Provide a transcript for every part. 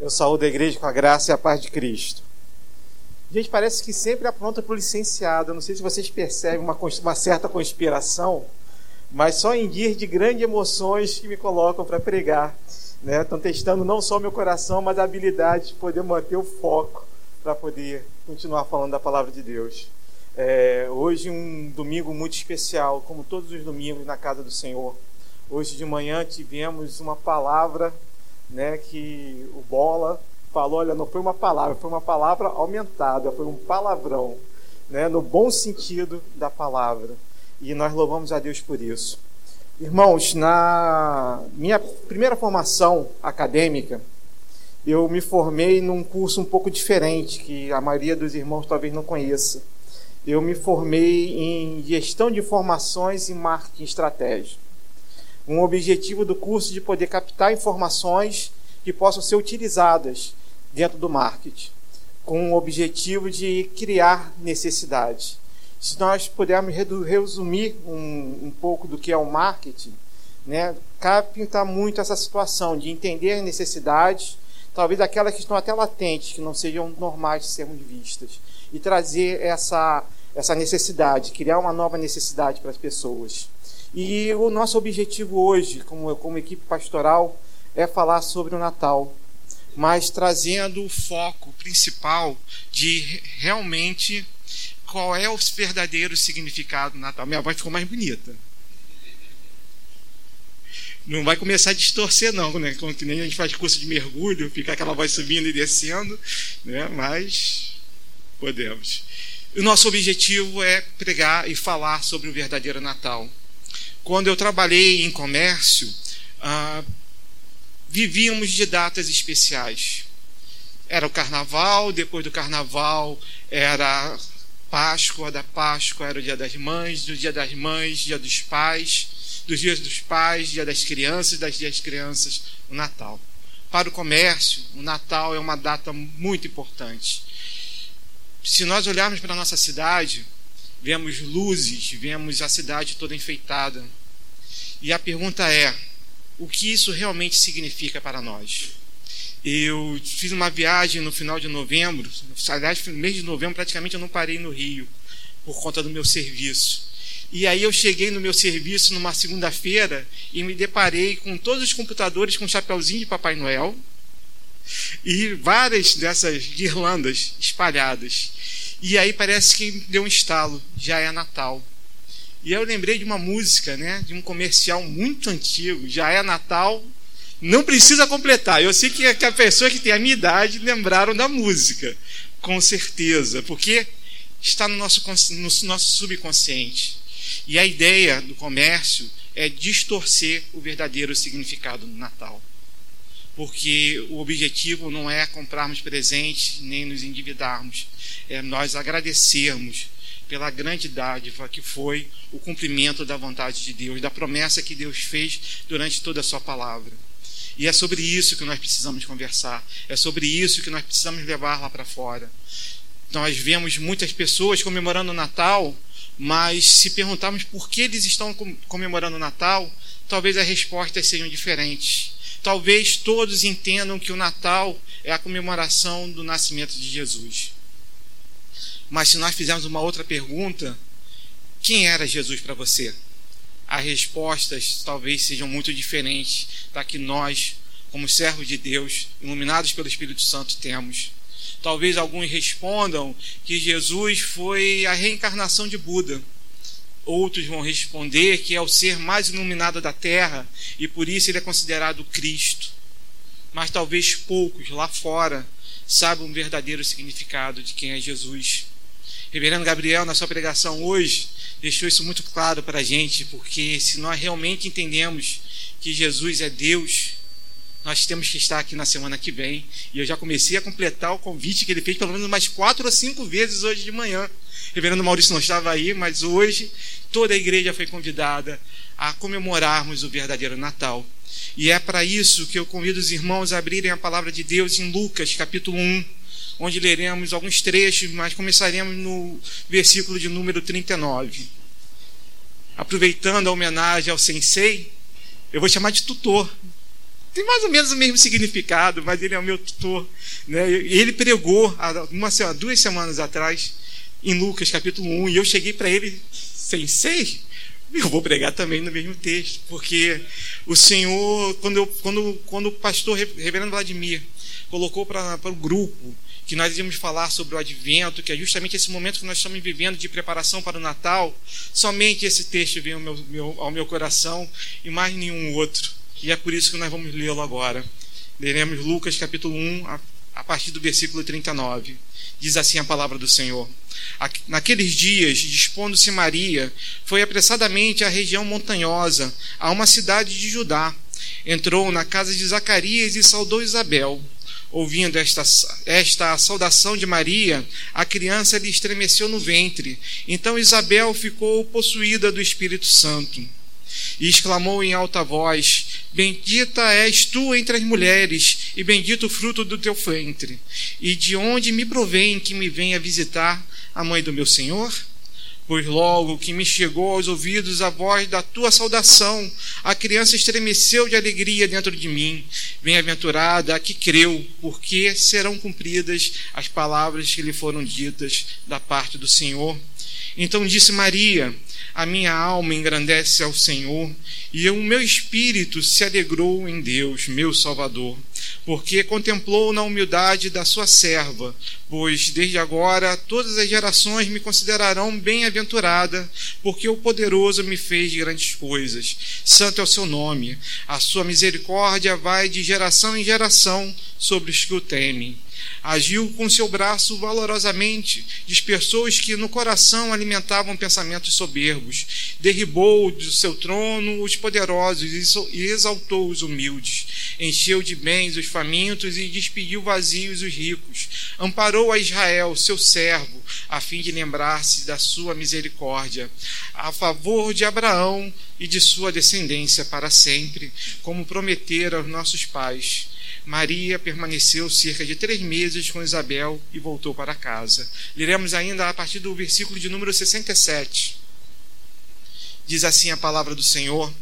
Eu saúdo a igreja com a graça e a paz de Cristo. Gente, parece que sempre apronta para o licenciado. Eu não sei se vocês percebem uma, uma certa conspiração, mas só em dias de grandes emoções que me colocam para pregar. Né? Estão testando não só meu coração, mas a habilidade de poder manter o foco para poder continuar falando da palavra de Deus. É, hoje um domingo muito especial, como todos os domingos na casa do Senhor. Hoje de manhã tivemos uma palavra né, que o Bola falou, olha, não foi uma palavra, foi uma palavra aumentada, foi um palavrão, né, no bom sentido da palavra. E nós louvamos a Deus por isso. Irmãos, na minha primeira formação acadêmica, eu me formei num curso um pouco diferente, que a maioria dos irmãos talvez não conheça. Eu me formei em gestão de informações e marketing estratégico um objetivo do curso de poder captar informações que possam ser utilizadas dentro do marketing, com o objetivo de criar necessidades. Se nós pudermos resumir um, um pouco do que é o marketing, né, capta muito essa situação de entender necessidades, talvez aquelas que estão até latentes, que não sejam normais de sermos vistas, e trazer essa, essa necessidade, criar uma nova necessidade para as pessoas. E o nosso objetivo hoje, como, como equipe pastoral, é falar sobre o Natal, mas trazendo o foco principal de realmente qual é o verdadeiro significado do Natal. Minha voz ficou mais bonita. Não vai começar a distorcer, não, né? Como que nem a gente faz curso de mergulho, fica aquela voz subindo e descendo, né? mas podemos. O nosso objetivo é pregar e falar sobre o verdadeiro Natal quando eu trabalhei em comércio, ah, vivíamos de datas especiais. Era o carnaval, depois do carnaval era Páscoa, da Páscoa era o dia das mães, do dia das mães, dia dos pais, dos dias dos pais, dia das crianças, das dias das crianças, o Natal. Para o comércio, o Natal é uma data muito importante. Se nós olharmos para a nossa cidade, vemos luzes, vemos a cidade toda enfeitada. E a pergunta é: o que isso realmente significa para nós? Eu fiz uma viagem no final de novembro, aliás, no mês de novembro praticamente eu não parei no Rio por conta do meu serviço. E aí eu cheguei no meu serviço numa segunda-feira e me deparei com todos os computadores com chapeuzinho de Papai Noel e várias dessas guirlandas espalhadas. E aí parece que deu um estalo, já é Natal. E eu lembrei de uma música, né, de um comercial muito antigo, já é Natal, não precisa completar. Eu sei que a pessoa que tem a minha idade lembraram da música, com certeza, porque está no nosso, no nosso subconsciente. E a ideia do comércio é distorcer o verdadeiro significado do Natal. Porque o objetivo não é comprarmos presentes nem nos endividarmos, é nós agradecermos pela grande dádiva que foi o cumprimento da vontade de Deus, da promessa que Deus fez durante toda a sua palavra. E é sobre isso que nós precisamos conversar, é sobre isso que nós precisamos levar lá para fora. Nós vemos muitas pessoas comemorando o Natal, mas se perguntarmos por que eles estão comemorando o Natal, talvez as respostas sejam diferentes. Talvez todos entendam que o Natal é a comemoração do nascimento de Jesus. Mas se nós fizermos uma outra pergunta, quem era Jesus para você? As respostas talvez sejam muito diferentes da que nós, como servos de Deus, iluminados pelo Espírito Santo, temos. Talvez alguns respondam que Jesus foi a reencarnação de Buda. Outros vão responder que é o ser mais iluminado da terra e por isso ele é considerado Cristo. Mas talvez poucos lá fora saibam o verdadeiro significado de quem é Jesus. Reverendo Gabriel, na sua pregação hoje, deixou isso muito claro para a gente, porque se nós realmente entendemos que Jesus é Deus, nós temos que estar aqui na semana que vem. E eu já comecei a completar o convite que ele fez pelo menos mais quatro ou cinco vezes hoje de manhã. Reverendo Maurício não estava aí, mas hoje toda a igreja foi convidada a comemorarmos o verdadeiro Natal. E é para isso que eu convido os irmãos a abrirem a palavra de Deus em Lucas, capítulo 1 onde leremos alguns trechos, mas começaremos no versículo de número 39. Aproveitando a homenagem ao sensei, eu vou chamar de tutor, tem mais ou menos o mesmo significado, mas ele é o meu tutor. Né? Ele pregou há uma, duas semanas atrás em Lucas capítulo 1 e eu cheguei para ele sem sei eu vou pregar também no mesmo texto, porque o Senhor, quando, eu, quando, quando o pastor Reverendo Vladimir colocou para o grupo que nós íamos falar sobre o advento, que é justamente esse momento que nós estamos vivendo de preparação para o Natal, somente esse texto veio ao meu, meu, ao meu coração e mais nenhum outro. E é por isso que nós vamos lê-lo agora. Leremos Lucas capítulo 1, a, a partir do versículo 39. Diz assim a palavra do Senhor. Naqueles dias, dispondo-se Maria, foi apressadamente à região montanhosa, a uma cidade de Judá. Entrou na casa de Zacarias e saudou Isabel. Ouvindo esta, esta saudação de Maria, a criança lhe estremeceu no ventre. Então Isabel ficou possuída do Espírito Santo e exclamou em alta voz: Bendita és tu entre as mulheres, e bendito o fruto do teu ventre. E de onde me provém que me venha visitar a mãe do meu Senhor? Pois logo que me chegou aos ouvidos a voz da tua saudação, a criança estremeceu de alegria dentro de mim. Bem-aventurada a que creu, porque serão cumpridas as palavras que lhe foram ditas da parte do Senhor. Então disse Maria: a minha alma engrandece ao Senhor, e o meu espírito se alegrou em Deus, meu Salvador, porque contemplou na humildade da sua serva, pois desde agora todas as gerações me considerarão bem-aventurada, porque o poderoso me fez grandes coisas. Santo é o seu nome, a sua misericórdia vai de geração em geração sobre os que o temem. Agiu com seu braço valorosamente, dispersou os que no coração alimentavam pensamentos soberbos, derribou do seu trono os poderosos e exaltou os humildes, encheu de bens os famintos e despediu vazios os ricos, amparou a Israel, seu servo, a fim de lembrar-se da sua misericórdia, a favor de Abraão e de sua descendência para sempre, como prometera aos nossos pais Maria permaneceu cerca de três meses com Isabel e voltou para casa. Leremos ainda a partir do versículo de número 67. Diz assim a palavra do Senhor.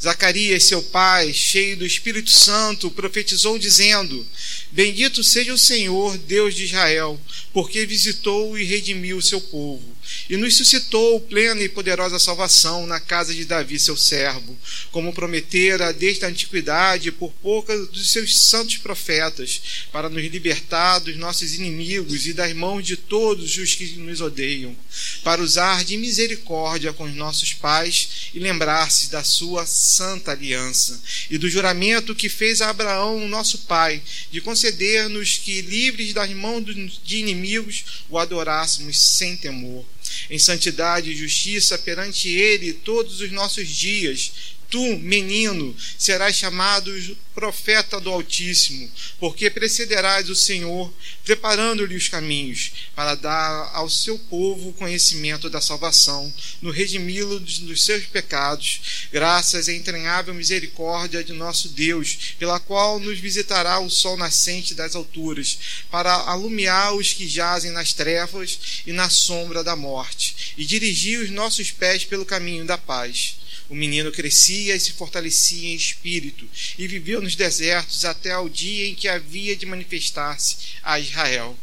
Zacarias, seu pai, cheio do Espírito Santo, profetizou dizendo: Bendito seja o Senhor, Deus de Israel, porque visitou e redimiu o seu povo e nos suscitou plena e poderosa salvação na casa de Davi, seu servo, como prometera desde a antiguidade por poucas dos seus santos profetas, para nos libertar dos nossos inimigos e das mãos de todos os que nos odeiam, para usar de misericórdia com os nossos pais e lembrar-se da sua santa aliança e do juramento que fez a Abraão, nosso pai, de conceder-nos que, livres das mãos de inimigos, o adorássemos sem temor em santidade e justiça perante Ele todos os nossos dias. Tu, menino, serás chamado profeta do Altíssimo, porque precederás o Senhor, preparando-lhe os caminhos, para dar ao seu povo o conhecimento da salvação, no redimi-lo dos seus pecados, graças à entranhável misericórdia de nosso Deus, pela qual nos visitará o sol nascente das alturas, para alumiar os que jazem nas trevas e na sombra da morte, e dirigir os nossos pés pelo caminho da paz. O menino crescia e se fortalecia em espírito e viveu nos desertos até o dia em que havia de manifestar-se a Israel.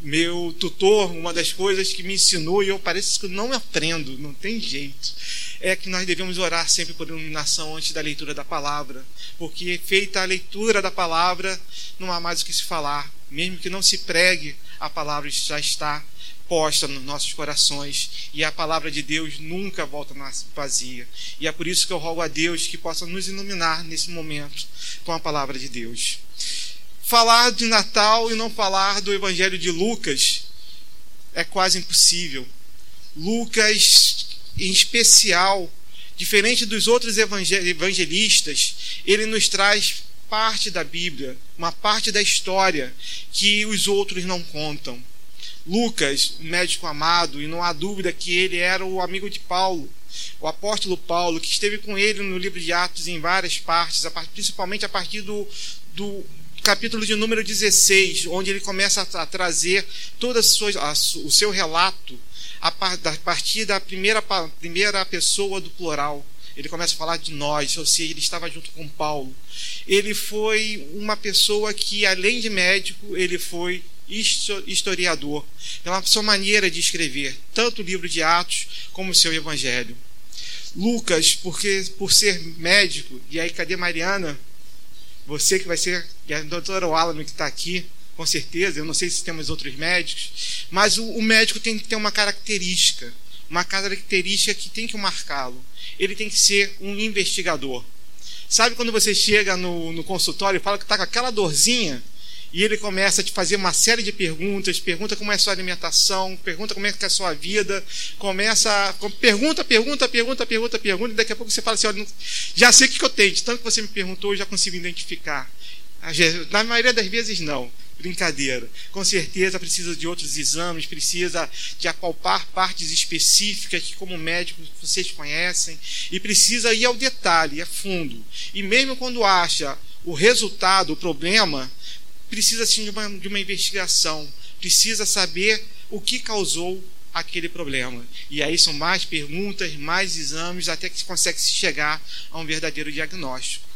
Meu tutor, uma das coisas que me ensinou e eu parece que não aprendo, não tem jeito, é que nós devemos orar sempre por iluminação antes da leitura da palavra, porque feita a leitura da palavra, não há mais o que se falar, mesmo que não se pregue, a palavra já está posta nos nossos corações e a palavra de Deus nunca volta vazia. E é por isso que eu rogo a Deus que possa nos iluminar nesse momento com a palavra de Deus. Falar de Natal e não falar do Evangelho de Lucas é quase impossível. Lucas, em especial, diferente dos outros evangelistas, ele nos traz parte da Bíblia, uma parte da história que os outros não contam. Lucas, um médico amado, e não há dúvida que ele era o amigo de Paulo, o apóstolo Paulo, que esteve com ele no livro de Atos em várias partes, principalmente a partir do, do capítulo de número 16, onde ele começa a, trazer todo o seu relato a partir da primeira, primeira pessoa do plural. ele começa a falar de nós, ou seja, ele estava junto com Paulo. Ele foi uma pessoa que, além de médico, ele foi historiador, pela sua maneira de escrever, tanto o livro de Atos como o seu evangelho. Lucas, porque por ser médico, e aí cadê Mariana? Você que vai ser, e a doutora Wallace que está aqui, com certeza, eu não sei se temos outros médicos, mas o, o médico tem que ter uma característica, uma característica que tem que marcá-lo. Ele tem que ser um investigador. Sabe quando você chega no, no consultório e fala que está com aquela dorzinha e ele começa a te fazer uma série de perguntas, pergunta como é a sua alimentação, pergunta como é que é a sua vida, começa a, pergunta, pergunta, pergunta, pergunta, pergunta, e daqui a pouco você fala assim, olha, já sei o que eu tenho, de tanto que você me perguntou, eu já consigo identificar. Na maioria das vezes não. Brincadeira. Com certeza precisa de outros exames, precisa de apalpar partes específicas que, como médico, vocês conhecem, e precisa ir ao detalhe, a fundo. E mesmo quando acha o resultado, o problema, precisa sim de uma, de uma investigação, precisa saber o que causou aquele problema. E aí são mais perguntas, mais exames, até que se consegue chegar a um verdadeiro diagnóstico.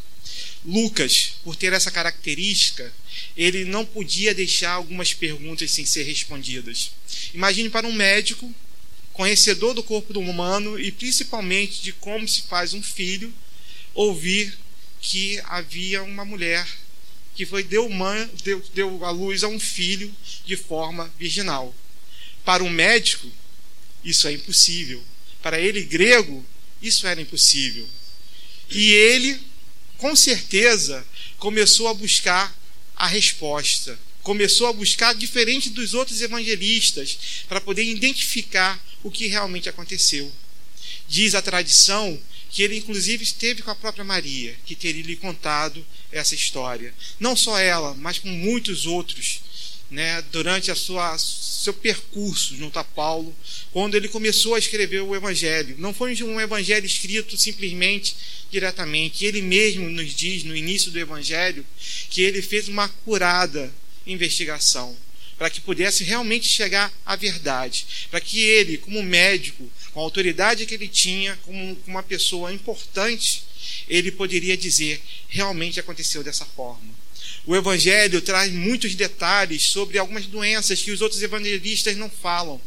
Lucas, por ter essa característica, ele não podia deixar algumas perguntas sem ser respondidas. Imagine para um médico, conhecedor do corpo humano e principalmente de como se faz um filho, ouvir que havia uma mulher que foi deu, mãe, deu, deu à luz a um filho de forma virginal. Para um médico, isso é impossível. Para ele, grego, isso era impossível. E ele, com certeza, começou a buscar a resposta. Começou a buscar, diferente dos outros evangelistas, para poder identificar o que realmente aconteceu. Diz a tradição que ele, inclusive, esteve com a própria Maria, que teria lhe contado essa história. Não só ela, mas com muitos outros, né, durante a sua seu percurso junto a Paulo, quando ele começou a escrever o evangelho. Não foi um evangelho escrito simplesmente diretamente. Ele mesmo nos diz no início do evangelho que ele fez uma curada investigação para que pudesse realmente chegar à verdade, para que ele, como médico, com a autoridade que ele tinha, como uma pessoa importante, ele poderia dizer: realmente aconteceu dessa forma. O Evangelho traz muitos detalhes sobre algumas doenças que os outros evangelistas não falam,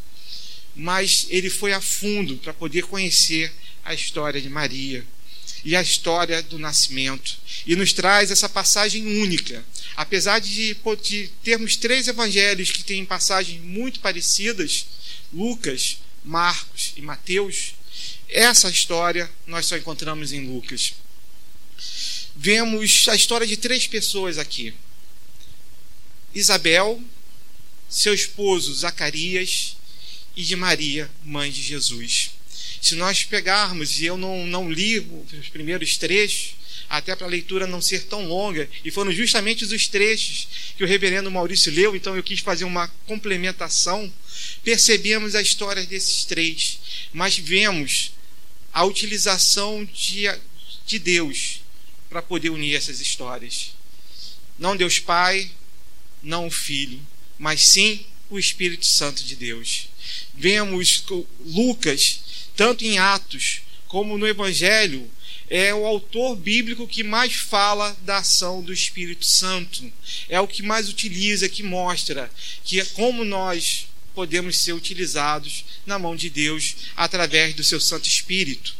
mas ele foi a fundo para poder conhecer a história de Maria e a história do nascimento. E nos traz essa passagem única. Apesar de, de termos três evangelhos que têm passagens muito parecidas, Lucas, Marcos e Mateus, essa história nós só encontramos em Lucas vemos a história de três pessoas aqui: Isabel, seu esposo Zacarias e de Maria, mãe de Jesus. Se nós pegarmos, e eu não, não li os primeiros trechos, até para a leitura não ser tão longa, e foram justamente os trechos que o reverendo Maurício leu, então eu quis fazer uma complementação. Percebemos a história desses três, mas vemos a utilização de, de Deus para poder unir essas histórias. Não Deus Pai, não o Filho, mas sim o Espírito Santo de Deus. Vemos Lucas, tanto em Atos como no Evangelho, é o autor bíblico que mais fala da ação do Espírito Santo. É o que mais utiliza, que mostra que é como nós podemos ser utilizados na mão de Deus através do seu Santo Espírito.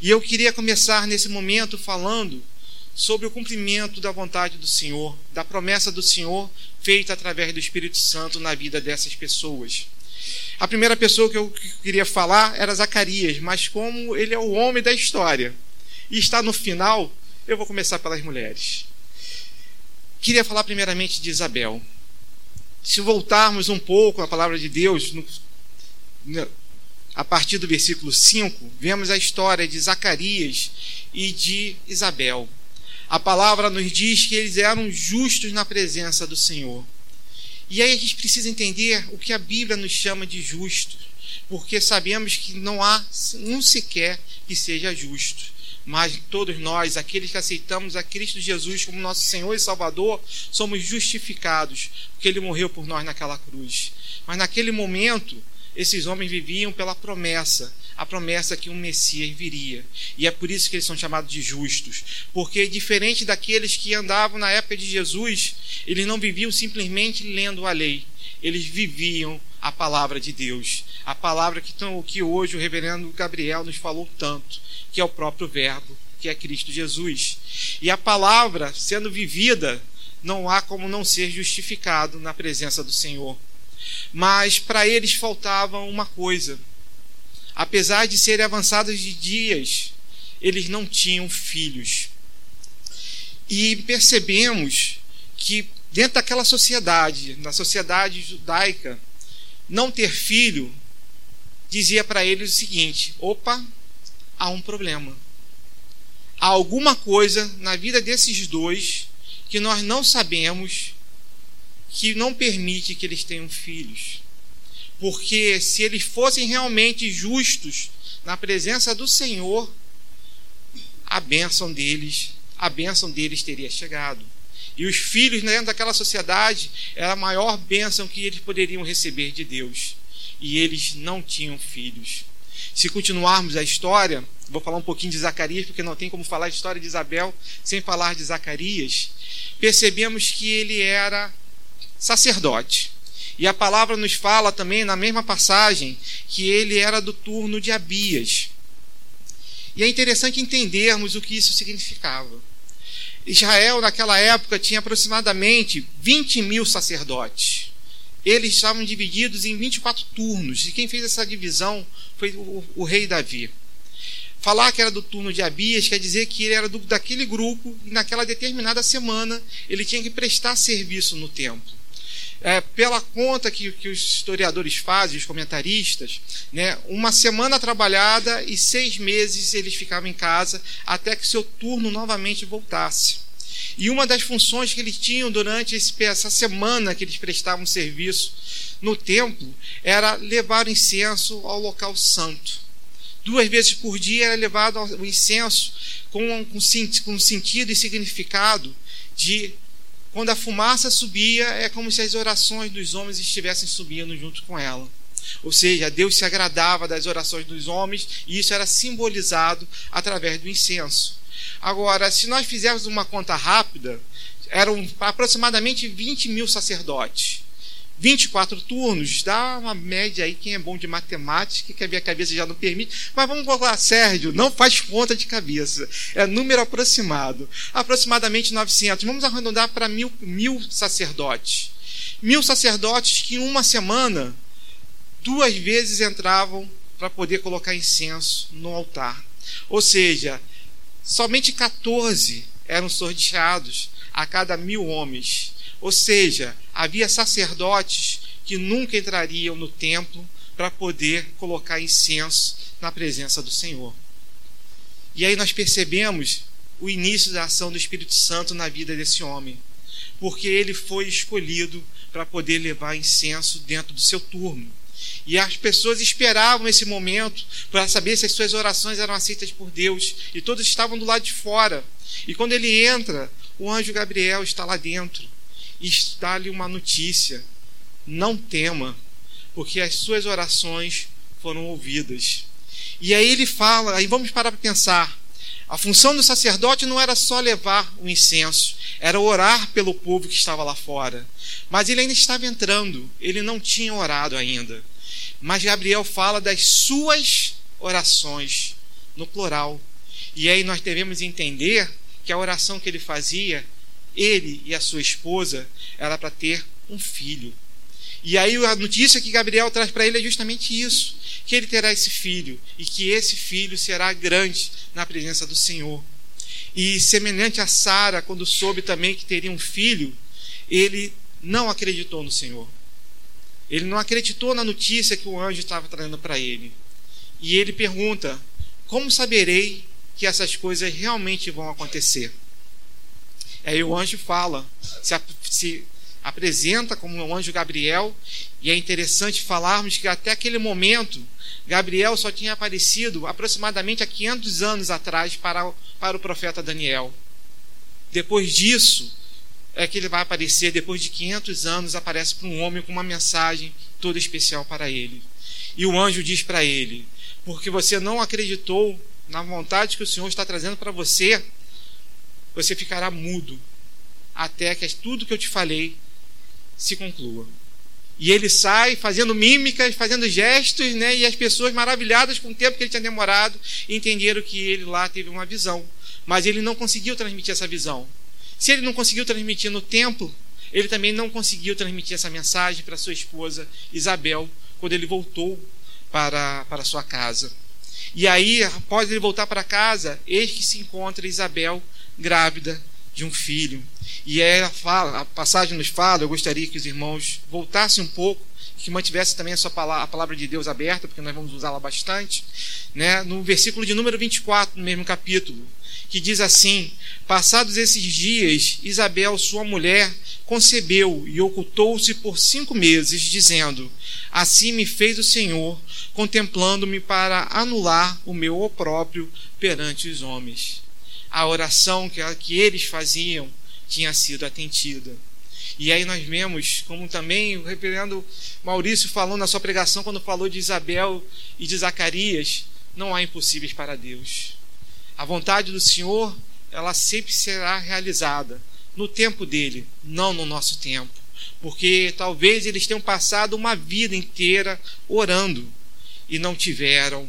E eu queria começar nesse momento falando sobre o cumprimento da vontade do Senhor, da promessa do Senhor feita através do Espírito Santo na vida dessas pessoas. A primeira pessoa que eu queria falar era Zacarias, mas como ele é o homem da história e está no final, eu vou começar pelas mulheres. Queria falar primeiramente de Isabel. Se voltarmos um pouco à palavra de Deus, no, a partir do versículo 5, vemos a história de Zacarias e de Isabel a palavra nos diz que eles eram justos na presença do Senhor. E aí a gente precisa entender o que a Bíblia nos chama de justo, porque sabemos que não há um sequer que seja justo. Mas todos nós, aqueles que aceitamos a Cristo Jesus como nosso Senhor e Salvador, somos justificados, porque Ele morreu por nós naquela cruz. Mas naquele momento, esses homens viviam pela promessa, a promessa que um Messias viria. E é por isso que eles são chamados de justos. Porque, diferente daqueles que andavam na época de Jesus, eles não viviam simplesmente lendo a lei, eles viviam a palavra de Deus. A palavra que, que hoje o reverendo Gabriel nos falou tanto, que é o próprio Verbo, que é Cristo Jesus. E a palavra, sendo vivida, não há como não ser justificado na presença do Senhor. Mas para eles faltava uma coisa. Apesar de serem avançados de dias, eles não tinham filhos. E percebemos que dentro daquela sociedade, na sociedade judaica, não ter filho dizia para eles o seguinte: opa, há um problema. Há alguma coisa na vida desses dois que nós não sabemos que não permite que eles tenham filhos. Porque se eles fossem realmente justos na presença do Senhor, a bênção deles, a bênção deles teria chegado. E os filhos dentro daquela sociedade era a maior bênção que eles poderiam receber de Deus. E eles não tinham filhos. Se continuarmos a história, vou falar um pouquinho de Zacarias, porque não tem como falar a história de Isabel sem falar de Zacarias. Percebemos que ele era sacerdote. E a palavra nos fala também, na mesma passagem, que ele era do turno de Abias. E é interessante entendermos o que isso significava. Israel, naquela época, tinha aproximadamente 20 mil sacerdotes. Eles estavam divididos em 24 turnos, e quem fez essa divisão foi o, o rei Davi. Falar que era do turno de Abias quer dizer que ele era do, daquele grupo e naquela determinada semana ele tinha que prestar serviço no templo é, pela conta que, que, os historiadores fazem, os comentaristas, né, uma semana trabalhada e seis meses eles ficavam em casa até que seu turno novamente voltasse. E uma das funções que eles tinham durante essa semana que eles prestavam serviço no templo era levar o incenso ao local santo. Duas vezes por dia era levado o incenso com, com, com sentido e significado de quando a fumaça subia, é como se as orações dos homens estivessem subindo junto com ela. Ou seja, Deus se agradava das orações dos homens e isso era simbolizado através do incenso. Agora, se nós fizermos uma conta rápida, eram aproximadamente 20 mil sacerdotes. 24 turnos, dá uma média aí, quem é bom de matemática, que a minha cabeça já não permite, mas vamos colocar, Sérgio, não faz conta de cabeça, é número aproximado, aproximadamente 900, vamos arredondar para mil, mil sacerdotes, mil sacerdotes que em uma semana, duas vezes entravam para poder colocar incenso no altar, ou seja, somente 14 eram sorteados a cada mil homens, ou seja, havia sacerdotes que nunca entrariam no templo para poder colocar incenso na presença do Senhor. E aí nós percebemos o início da ação do Espírito Santo na vida desse homem, porque ele foi escolhido para poder levar incenso dentro do seu turno. E as pessoas esperavam esse momento para saber se as suas orações eram aceitas por Deus, e todos estavam do lado de fora. E quando ele entra, o anjo Gabriel está lá dentro e dá-lhe uma notícia: não tema, porque as suas orações foram ouvidas. E aí ele fala, aí vamos parar para pensar. A função do sacerdote não era só levar o incenso, era orar pelo povo que estava lá fora. Mas ele ainda estava entrando, ele não tinha orado ainda. Mas Gabriel fala das suas orações, no plural. E aí nós devemos entender que a oração que ele fazia ele e a sua esposa era para ter um filho. E aí a notícia que Gabriel traz para ele é justamente isso: que ele terá esse filho e que esse filho será grande na presença do Senhor. E semelhante a Sara, quando soube também que teria um filho, ele não acreditou no Senhor. Ele não acreditou na notícia que o anjo estava trazendo para ele. E ele pergunta: Como saberei que essas coisas realmente vão acontecer? Aí o anjo fala, se, se apresenta como o anjo Gabriel, e é interessante falarmos que até aquele momento, Gabriel só tinha aparecido aproximadamente há 500 anos atrás para, para o profeta Daniel. Depois disso, é que ele vai aparecer, depois de 500 anos, aparece para um homem com uma mensagem toda especial para ele. E o anjo diz para ele: porque você não acreditou na vontade que o Senhor está trazendo para você, você ficará mudo até que tudo que eu te falei se conclua. E ele sai fazendo mímicas, fazendo gestos, né? E as pessoas maravilhadas com o tempo que ele tinha demorado entenderam que ele lá teve uma visão. Mas ele não conseguiu transmitir essa visão. Se ele não conseguiu transmitir no templo, ele também não conseguiu transmitir essa mensagem para sua esposa Isabel quando ele voltou para, para sua casa. E aí, após ele voltar para casa, eis que se encontra Isabel grávida de um filho. E ela fala, a passagem nos fala, eu gostaria que os irmãos voltassem um pouco, que mantivessem também a sua palavra, a palavra de Deus aberta, porque nós vamos usá-la bastante, né? No versículo de número 24, no mesmo capítulo, que diz assim: Passados esses dias, Isabel, sua mulher, concebeu e ocultou-se por cinco meses, dizendo: Assim me fez o Senhor, contemplando-me para anular o meu opróbrio perante os homens. A oração que eles faziam tinha sido atendida. E aí nós vemos, como também o reverendo Maurício falou na sua pregação, quando falou de Isabel e de Zacarias, não há impossíveis para Deus. A vontade do Senhor, ela sempre será realizada no tempo dele, não no nosso tempo. Porque talvez eles tenham passado uma vida inteira orando e não tiveram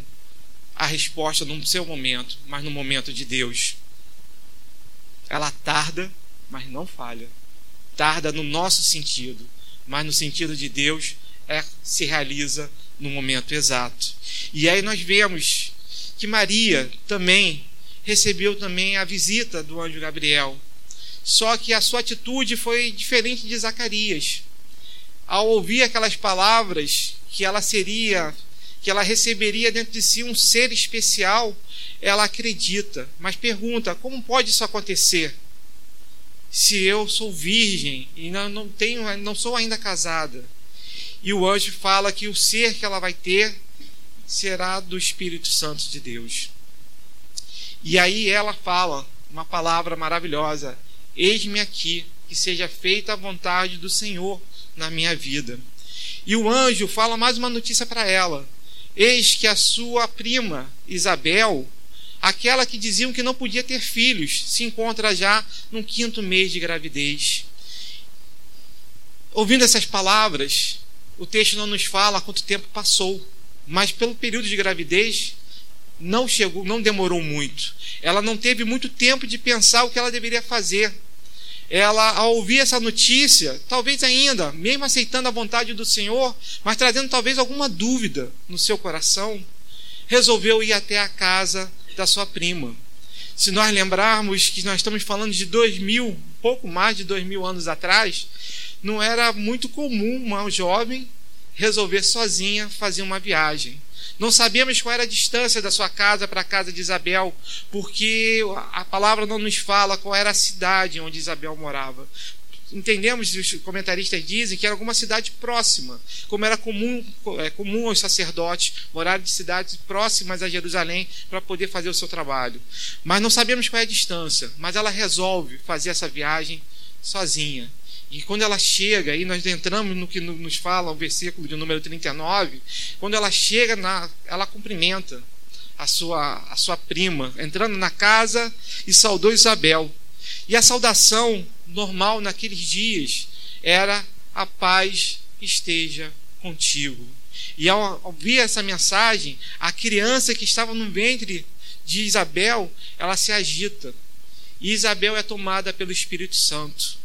a resposta no seu momento, mas no momento de Deus. Ela tarda, mas não falha. Tarda no nosso sentido, mas no sentido de Deus é se realiza no momento exato. E aí nós vemos que Maria também recebeu também a visita do anjo Gabriel. Só que a sua atitude foi diferente de Zacarias. Ao ouvir aquelas palavras que ela seria, que ela receberia dentro de si um ser especial, ela acredita, mas pergunta: como pode isso acontecer? se eu sou virgem e não, não tenho, não sou ainda casada. E o anjo fala que o ser que ela vai ter será do Espírito Santo de Deus. E aí ela fala uma palavra maravilhosa: Eis-me aqui, que seja feita a vontade do Senhor na minha vida. E o anjo fala mais uma notícia para ela: Eis que a sua prima Isabel Aquela que diziam que não podia ter filhos se encontra já no quinto mês de gravidez. Ouvindo essas palavras, o texto não nos fala quanto tempo passou, mas pelo período de gravidez não chegou, não demorou muito. Ela não teve muito tempo de pensar o que ela deveria fazer. Ela, ao ouvir essa notícia, talvez ainda, mesmo aceitando a vontade do Senhor, mas trazendo talvez alguma dúvida no seu coração, resolveu ir até a casa da sua prima. Se nós lembrarmos que nós estamos falando de dois mil, pouco mais de dois mil anos atrás, não era muito comum uma jovem resolver sozinha fazer uma viagem. Não sabemos qual era a distância da sua casa para a casa de Isabel, porque a palavra não nos fala qual era a cidade onde Isabel morava entendemos, os comentaristas dizem, que era alguma cidade próxima, como era comum, é, comum aos sacerdotes morar de cidades próximas a Jerusalém para poder fazer o seu trabalho. Mas não sabemos qual é a distância, mas ela resolve fazer essa viagem sozinha. E quando ela chega, e nós entramos no que nos fala o versículo de número 39, quando ela chega, na, ela cumprimenta a sua, a sua prima, entrando na casa e saudou Isabel. E a saudação normal naqueles dias era a paz esteja contigo. E ao ouvir essa mensagem, a criança que estava no ventre de Isabel, ela se agita. E Isabel é tomada pelo Espírito Santo.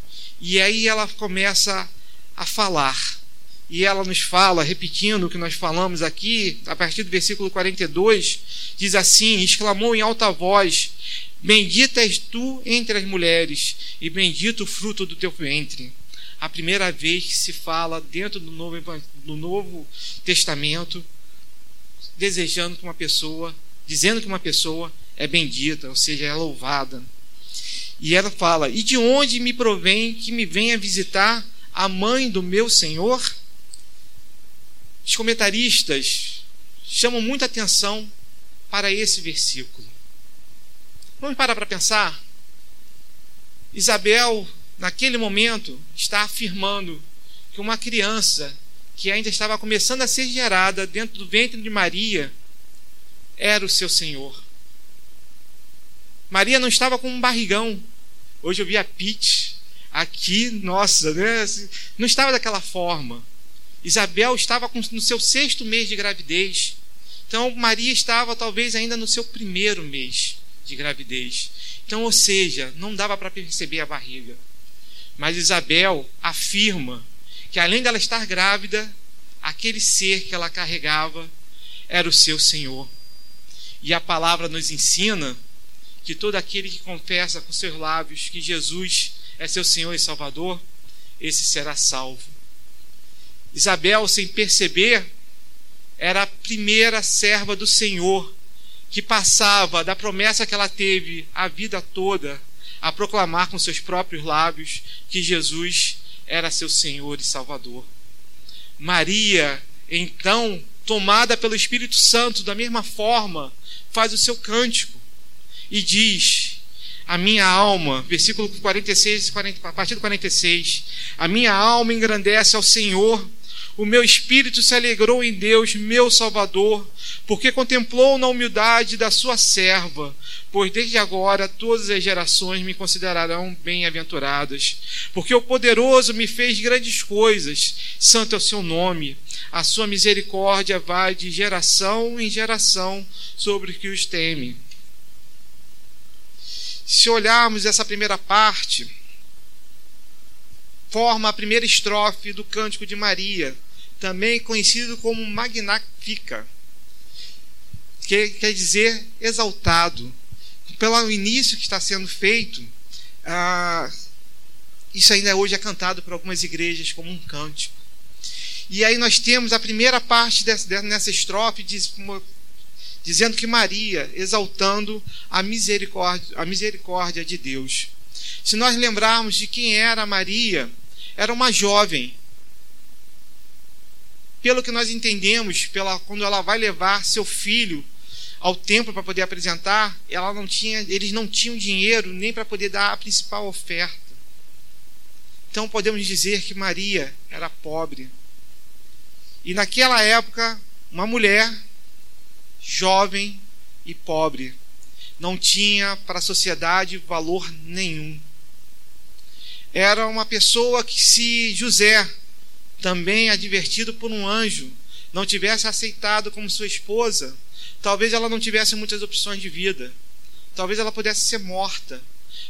E aí ela começa a falar. E ela nos fala, repetindo o que nós falamos aqui, a partir do versículo 42, diz assim: exclamou em alta voz: Bendita és tu entre as mulheres, e bendito o fruto do teu ventre. A primeira vez que se fala dentro do Novo, do novo Testamento, desejando que uma pessoa, dizendo que uma pessoa é bendita, ou seja, é louvada. E ela fala: E de onde me provém que me venha visitar a mãe do meu Senhor? Os comentaristas chamam muita atenção para esse versículo. Vamos parar para pensar? Isabel, naquele momento, está afirmando que uma criança que ainda estava começando a ser gerada dentro do ventre de Maria era o seu Senhor. Maria não estava com um barrigão. Hoje eu vi a Pete aqui, nossa, né? não estava daquela forma. Isabel estava no seu sexto mês de gravidez. Então Maria estava talvez ainda no seu primeiro mês de gravidez. Então, ou seja, não dava para perceber a barriga. Mas Isabel afirma que além dela estar grávida, aquele ser que ela carregava era o seu Senhor. E a palavra nos ensina que todo aquele que confessa com seus lábios que Jesus é seu Senhor e Salvador, esse será salvo. Isabel, sem perceber, era a primeira serva do Senhor que passava da promessa que ela teve a vida toda a proclamar com seus próprios lábios que Jesus era seu Senhor e Salvador. Maria, então, tomada pelo Espírito Santo, da mesma forma, faz o seu cântico e diz: A minha alma, versículo 46, 40, a partir do 46, a minha alma engrandece ao Senhor o meu espírito se alegrou em Deus, meu Salvador, porque contemplou na humildade da sua serva, pois desde agora todas as gerações me considerarão bem-aventuradas. Porque o poderoso me fez grandes coisas, santo é o seu nome. A sua misericórdia vai de geração em geração sobre os que os temem. Se olharmos essa primeira parte, forma a primeira estrofe do Cântico de Maria, também conhecido como Magnifica, que quer dizer exaltado. Pelo início que está sendo feito, ah, isso ainda hoje é cantado por algumas igrejas como um cântico. E aí nós temos a primeira parte dessa, nessa estrofe diz, dizendo que Maria exaltando a misericórdia, a misericórdia de Deus. Se nós lembrarmos de quem era Maria, era uma jovem. Pelo que nós entendemos, pela, quando ela vai levar seu filho ao templo para poder apresentar, ela não tinha, eles não tinham dinheiro nem para poder dar a principal oferta. Então podemos dizer que Maria era pobre. E naquela época, uma mulher jovem e pobre não tinha para a sociedade valor nenhum era uma pessoa que, se José, também advertido por um anjo, não tivesse aceitado como sua esposa, talvez ela não tivesse muitas opções de vida. Talvez ela pudesse ser morta.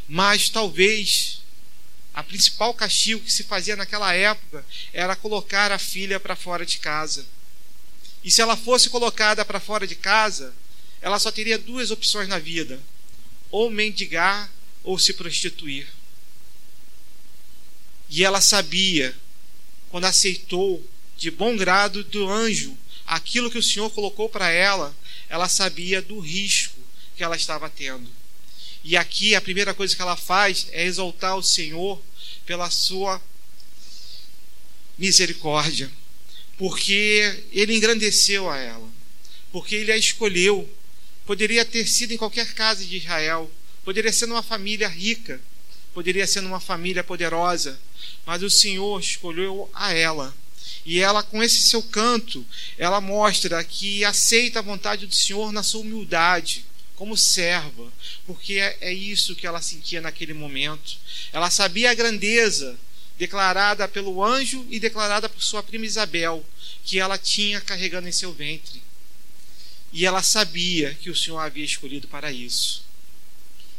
Mas talvez a principal castigo que se fazia naquela época era colocar a filha para fora de casa. E se ela fosse colocada para fora de casa, ela só teria duas opções na vida: ou mendigar ou se prostituir. E ela sabia, quando aceitou de bom grado do anjo aquilo que o Senhor colocou para ela, ela sabia do risco que ela estava tendo. E aqui a primeira coisa que ela faz é exaltar o Senhor pela sua misericórdia, porque ele engrandeceu a ela, porque ele a escolheu. Poderia ter sido em qualquer casa de Israel, poderia ser numa família rica, poderia ser numa família poderosa, mas o Senhor escolheu a ela. E ela, com esse seu canto, ela mostra que aceita a vontade do Senhor na sua humildade, como serva, porque é, é isso que ela sentia naquele momento. Ela sabia a grandeza declarada pelo anjo e declarada por sua prima Isabel, que ela tinha carregando em seu ventre. E ela sabia que o Senhor havia escolhido para isso.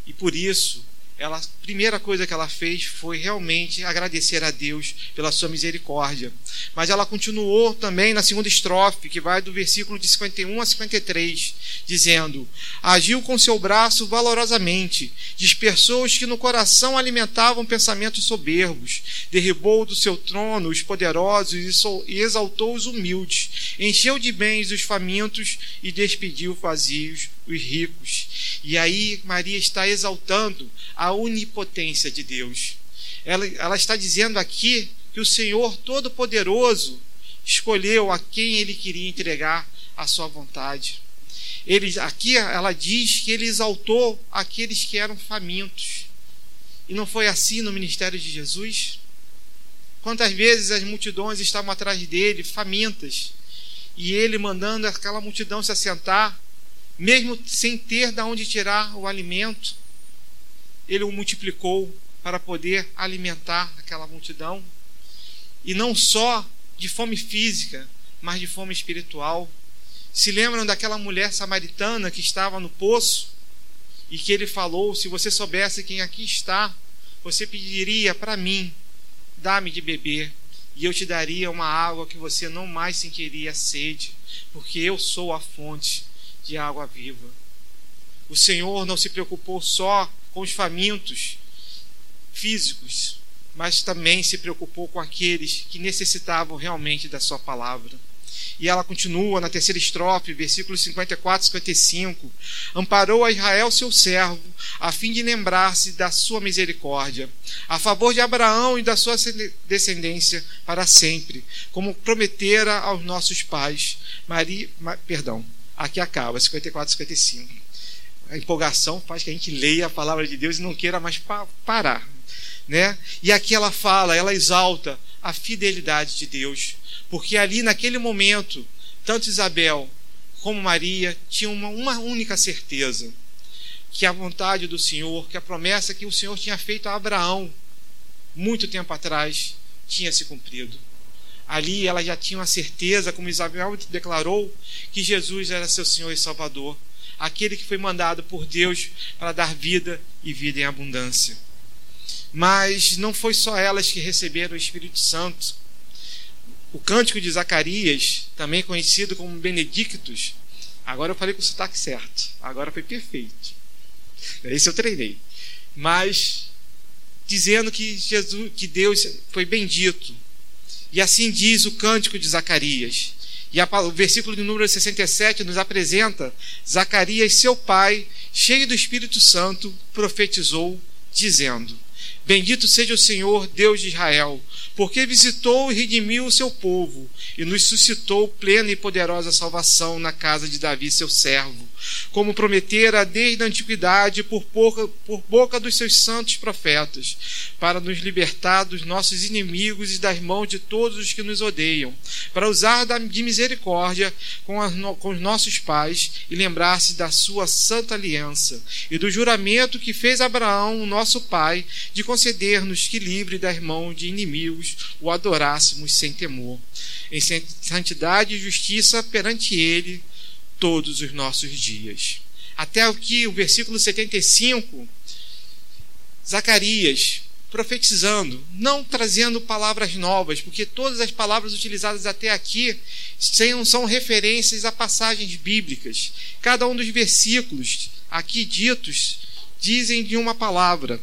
E por isso, ela, a primeira coisa que ela fez foi realmente agradecer a Deus pela sua misericórdia. Mas ela continuou também na segunda estrofe, que vai do versículo de 51 a 53, dizendo: Agiu com seu braço valorosamente, dispersou os que no coração alimentavam pensamentos soberbos, derribou do seu trono os poderosos e exaltou os humildes, encheu de bens os famintos e despediu vazios os ricos. E aí Maria está exaltando a onipotência de Deus. Ela, ela está dizendo aqui que o Senhor Todo-Poderoso escolheu a quem ele queria entregar a sua vontade. Ele, aqui ela diz que ele exaltou aqueles que eram famintos. E não foi assim no ministério de Jesus? Quantas vezes as multidões estavam atrás dele, famintas, e ele mandando aquela multidão se assentar, mesmo sem ter de onde tirar o alimento, ele o multiplicou para poder alimentar aquela multidão. E não só de fome física, mas de fome espiritual. Se lembram daquela mulher samaritana que estava no poço e que ele falou: Se você soubesse quem aqui está, você pediria para mim, dá-me de beber, e eu te daria uma água que você não mais sentiria sede, porque eu sou a fonte de água viva. O Senhor não se preocupou só com os famintos físicos, mas também se preocupou com aqueles que necessitavam realmente da Sua palavra. E ela continua na terceira estrofe, versículos 54 e 55. Amparou a Israel, seu servo, a fim de lembrar-se da sua misericórdia, a favor de Abraão e da sua descendência para sempre, como prometera aos nossos pais. Maria, perdão, aqui acaba, 54 e 55. A empolgação faz que a gente leia a palavra de Deus e não queira mais parar. Né? E aqui ela fala, ela exalta a fidelidade de Deus porque ali, naquele momento, tanto Isabel como Maria tinham uma, uma única certeza: que a vontade do Senhor, que a promessa que o Senhor tinha feito a Abraão muito tempo atrás, tinha se cumprido. Ali ela já tinha uma certeza, como Isabel declarou, que Jesus era seu Senhor e Salvador, aquele que foi mandado por Deus para dar vida e vida em abundância. Mas não foi só elas que receberam o Espírito Santo. O cântico de Zacarias, também conhecido como Benedictus, agora eu falei com o sotaque certo, agora foi perfeito. Esse eu treinei. Mas dizendo que Jesus, que Deus foi bendito. E assim diz o cântico de Zacarias. E a, o versículo de número 67 nos apresenta Zacarias, seu pai, cheio do Espírito Santo, profetizou, dizendo: Bendito seja o Senhor, Deus de Israel, porque visitou e redimiu o seu povo e nos suscitou plena e poderosa salvação na casa de Davi, seu servo, como prometera desde a antiguidade por boca, por boca dos seus santos profetas, para nos libertar dos nossos inimigos e das mãos de todos os que nos odeiam, para usar de misericórdia com, as, com os nossos pais e lembrar-se da sua santa aliança e do juramento que fez Abraão, nosso pai, de conceder-nos que livre das mãos de inimigos o adorássemos sem temor, em santidade e justiça perante ele todos os nossos dias. Até aqui, o versículo 75, Zacarias profetizando, não trazendo palavras novas, porque todas as palavras utilizadas até aqui são referências a passagens bíblicas. Cada um dos versículos aqui ditos dizem de uma palavra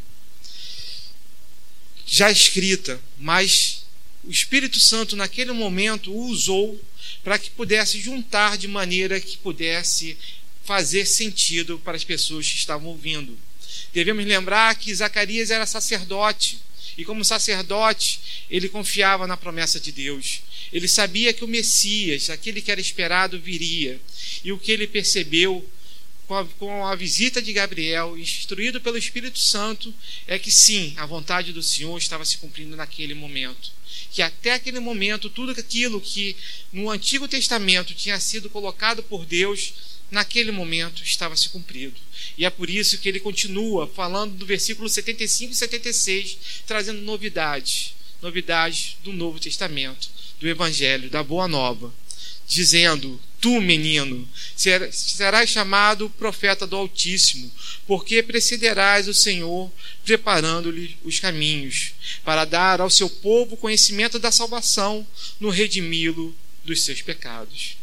já escrita, mas o Espírito Santo naquele momento o usou para que pudesse juntar de maneira que pudesse fazer sentido para as pessoas que estavam ouvindo. Devemos lembrar que Zacarias era sacerdote, e como sacerdote, ele confiava na promessa de Deus. Ele sabia que o Messias, aquele que era esperado, viria. E o que ele percebeu com a, com a, visita de Gabriel, instruído pelo Espírito Santo, é que sim, a vontade do Senhor estava se cumprindo naquele momento que até aquele momento tudo aquilo que no Antigo Testamento tinha sido colocado por Deus, naquele momento estava se cumprido. E é por isso que ele continua falando do versículo 75 e 76, trazendo novidades, novidades do Novo Testamento, do Evangelho, da Boa Nova, dizendo: Tu, menino, serás chamado profeta do Altíssimo, porque precederás o Senhor, preparando-lhe os caminhos, para dar ao seu povo conhecimento da salvação, no redimi-lo dos seus pecados.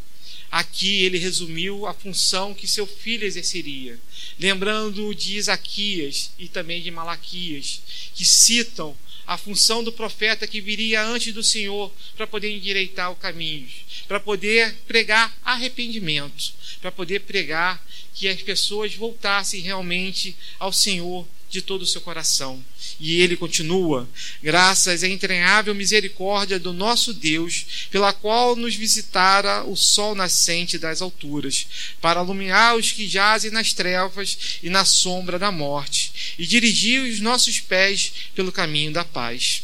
Aqui ele resumiu a função que seu filho exerceria, lembrando de Isaquias e também de Malaquias, que citam a função do profeta que viria antes do Senhor para poder endireitar o caminho para poder pregar arrependimento, para poder pregar que as pessoas voltassem realmente ao Senhor de todo o seu coração. E ele continua: graças à entranhável misericórdia do nosso Deus, pela qual nos visitara o sol nascente das alturas, para iluminar os que jazem nas trevas e na sombra da morte, e dirigir os nossos pés pelo caminho da paz.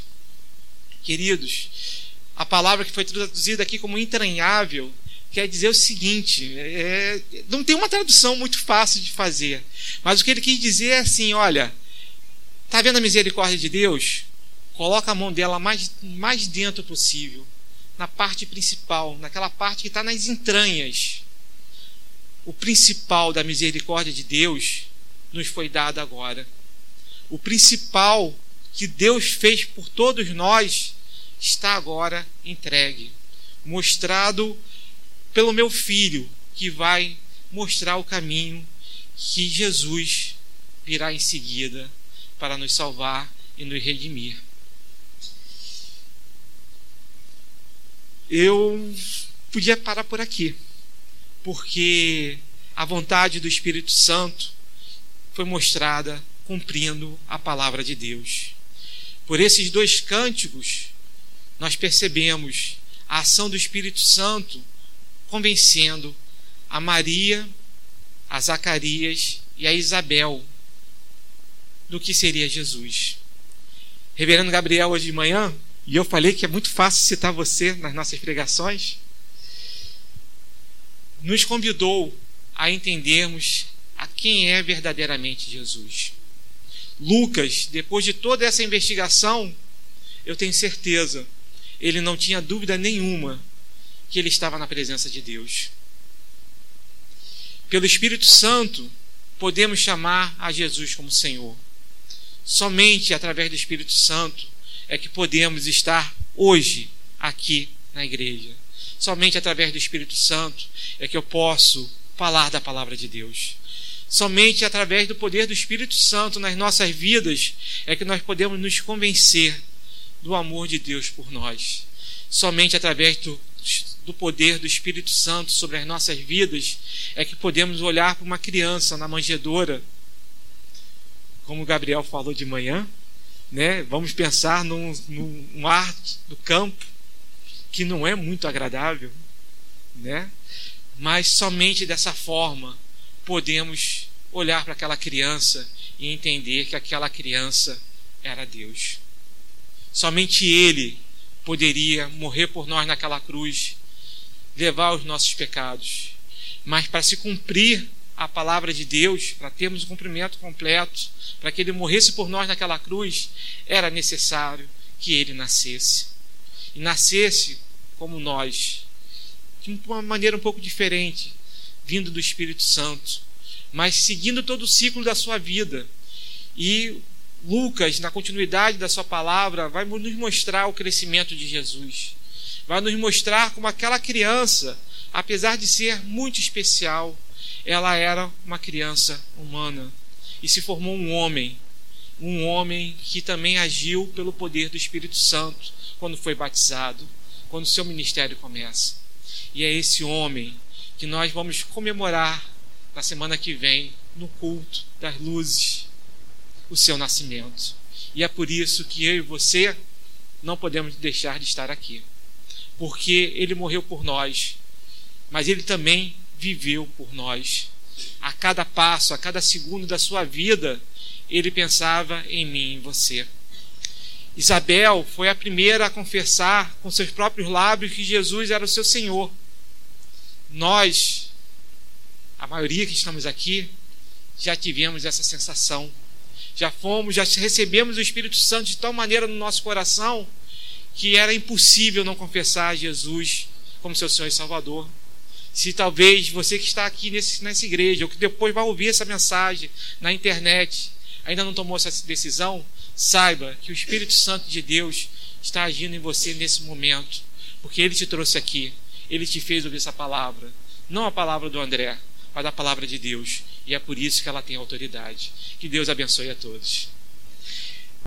Queridos, a palavra que foi traduzida aqui como entranhável quer dizer o seguinte: é, não tem uma tradução muito fácil de fazer, mas o que ele quis dizer é assim: olha, tá vendo a misericórdia de Deus? Coloca a mão dela mais, mais dentro possível, na parte principal, naquela parte que está nas entranhas. O principal da misericórdia de Deus nos foi dado agora. O principal que Deus fez por todos nós está agora entregue, mostrado pelo meu filho, que vai mostrar o caminho que Jesus virá em seguida para nos salvar e nos redimir. Eu podia parar por aqui, porque a vontade do Espírito Santo foi mostrada cumprindo a palavra de Deus. Por esses dois cânticos, nós percebemos a ação do Espírito Santo convencendo a Maria, a Zacarias e a Isabel do que seria Jesus. Reverendo Gabriel, hoje de manhã, e eu falei que é muito fácil citar você nas nossas pregações, nos convidou a entendermos a quem é verdadeiramente Jesus. Lucas, depois de toda essa investigação, eu tenho certeza, ele não tinha dúvida nenhuma que ele estava na presença de Deus. Pelo Espírito Santo, podemos chamar a Jesus como Senhor. Somente através do Espírito Santo é que podemos estar hoje aqui na igreja. Somente através do Espírito Santo é que eu posso falar da palavra de Deus. Somente através do poder do Espírito Santo nas nossas vidas é que nós podemos nos convencer do amor de Deus por nós. Somente através do, do poder do Espírito Santo sobre as nossas vidas é que podemos olhar para uma criança na manjedoura, como Gabriel falou de manhã, né? Vamos pensar num, num ar do campo que não é muito agradável, né? Mas somente dessa forma podemos olhar para aquela criança e entender que aquela criança era Deus. Somente Ele poderia morrer por nós naquela cruz, levar os nossos pecados. Mas para se cumprir a palavra de Deus, para termos o cumprimento completo, para que Ele morresse por nós naquela cruz, era necessário que Ele nascesse. E nascesse como nós, de uma maneira um pouco diferente, vindo do Espírito Santo, mas seguindo todo o ciclo da sua vida. E Lucas, na continuidade da sua palavra, vai nos mostrar o crescimento de Jesus. Vai nos mostrar como aquela criança, apesar de ser muito especial, ela era uma criança humana e se formou um homem. Um homem que também agiu pelo poder do Espírito Santo quando foi batizado, quando seu ministério começa. E é esse homem que nós vamos comemorar na semana que vem, no culto das luzes, o seu nascimento. E é por isso que eu e você não podemos deixar de estar aqui. Porque ele morreu por nós, mas ele também viveu por nós. A cada passo, a cada segundo da sua vida, ele pensava em mim em você. Isabel foi a primeira a confessar com seus próprios lábios que Jesus era o seu Senhor. Nós, a maioria que estamos aqui, já tivemos essa sensação. Já fomos, já recebemos o Espírito Santo de tal maneira no nosso coração que era impossível não confessar Jesus como seu Senhor e Salvador. Se talvez você que está aqui nesse, nessa igreja, ou que depois vai ouvir essa mensagem na internet, ainda não tomou essa decisão, saiba que o Espírito Santo de Deus está agindo em você nesse momento, porque ele te trouxe aqui ele te fez ouvir essa palavra. Não a palavra do André, mas a palavra de Deus. E é por isso que ela tem autoridade. Que Deus abençoe a todos.